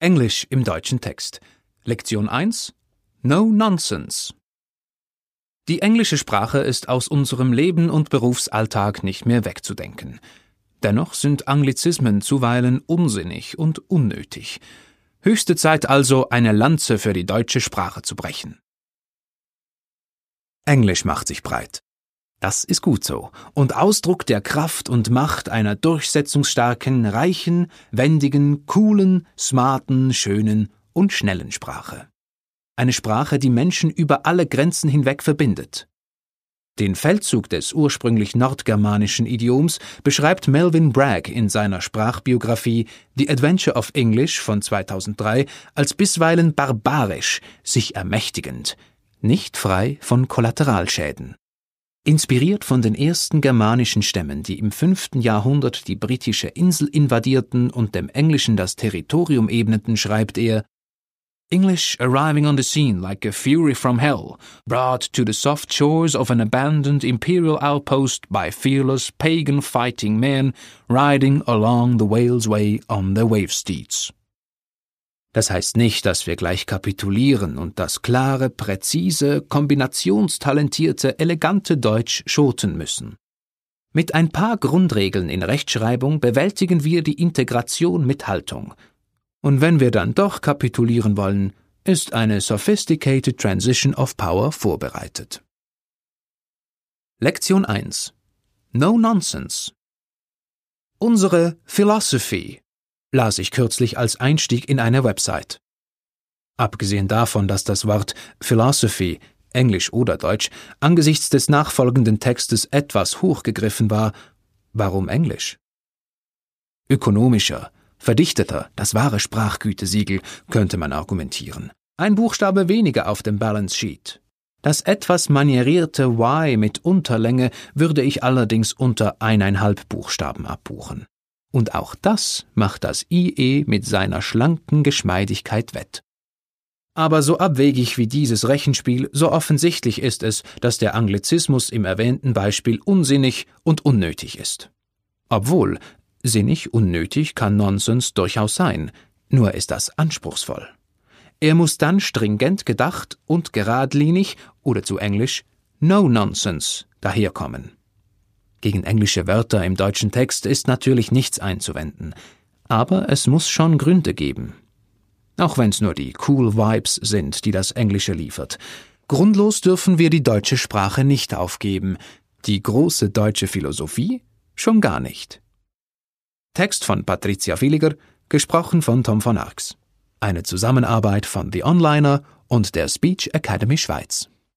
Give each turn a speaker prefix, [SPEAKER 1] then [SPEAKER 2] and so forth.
[SPEAKER 1] Englisch im deutschen Text. Lektion 1 No Nonsense. Die englische Sprache ist aus unserem Leben und Berufsalltag nicht mehr wegzudenken. Dennoch sind Anglizismen zuweilen unsinnig und unnötig. Höchste Zeit also, eine Lanze für die deutsche Sprache zu brechen. Englisch macht sich breit. Das ist gut so und Ausdruck der Kraft und Macht einer durchsetzungsstarken, reichen, wendigen, coolen, smarten, schönen und schnellen Sprache. Eine Sprache, die Menschen über alle Grenzen hinweg verbindet. Den Feldzug des ursprünglich nordgermanischen Idioms beschreibt Melvin Bragg in seiner Sprachbiografie The Adventure of English von 2003 als bisweilen barbarisch, sich ermächtigend, nicht frei von Kollateralschäden. Inspiriert von den ersten germanischen Stämmen, die im fünften Jahrhundert die britische Insel invadierten und dem Englischen das Territorium ebneten, schreibt er English arriving on the scene like a fury from hell, brought to the soft shores of an abandoned imperial outpost by fearless pagan fighting men riding along the Wales Way on their wave steeds. Das heißt nicht, dass wir gleich kapitulieren und das klare, präzise, kombinationstalentierte, elegante Deutsch schoten müssen. Mit ein paar Grundregeln in Rechtschreibung bewältigen wir die Integration mit Haltung. Und wenn wir dann doch kapitulieren wollen, ist eine Sophisticated Transition of Power vorbereitet. Lektion 1 No Nonsense Unsere Philosophy las ich kürzlich als Einstieg in eine Website. Abgesehen davon, dass das Wort Philosophy, Englisch oder Deutsch, angesichts des nachfolgenden Textes etwas hochgegriffen war, warum Englisch? Ökonomischer, verdichteter, das wahre Sprachgütesiegel, könnte man argumentieren. Ein Buchstabe weniger auf dem Balance Sheet. Das etwas manierierte Y mit Unterlänge würde ich allerdings unter eineinhalb Buchstaben abbuchen. Und auch das macht das IE mit seiner schlanken Geschmeidigkeit wett. Aber so abwegig wie dieses Rechenspiel, so offensichtlich ist es, dass der Anglizismus im erwähnten Beispiel unsinnig und unnötig ist. Obwohl, sinnig unnötig kann Nonsens durchaus sein, nur ist das anspruchsvoll. Er muss dann stringent gedacht und geradlinig oder zu Englisch No Nonsense daherkommen. Gegen englische Wörter im deutschen Text ist natürlich nichts einzuwenden, aber es muss schon Gründe geben. Auch wenn's nur die cool Vibes sind, die das Englische liefert. Grundlos dürfen wir die deutsche Sprache nicht aufgeben, die große deutsche Philosophie schon gar nicht. Text von Patricia Villiger, gesprochen von Tom von Arx. Eine Zusammenarbeit von The Onliner und der Speech Academy Schweiz.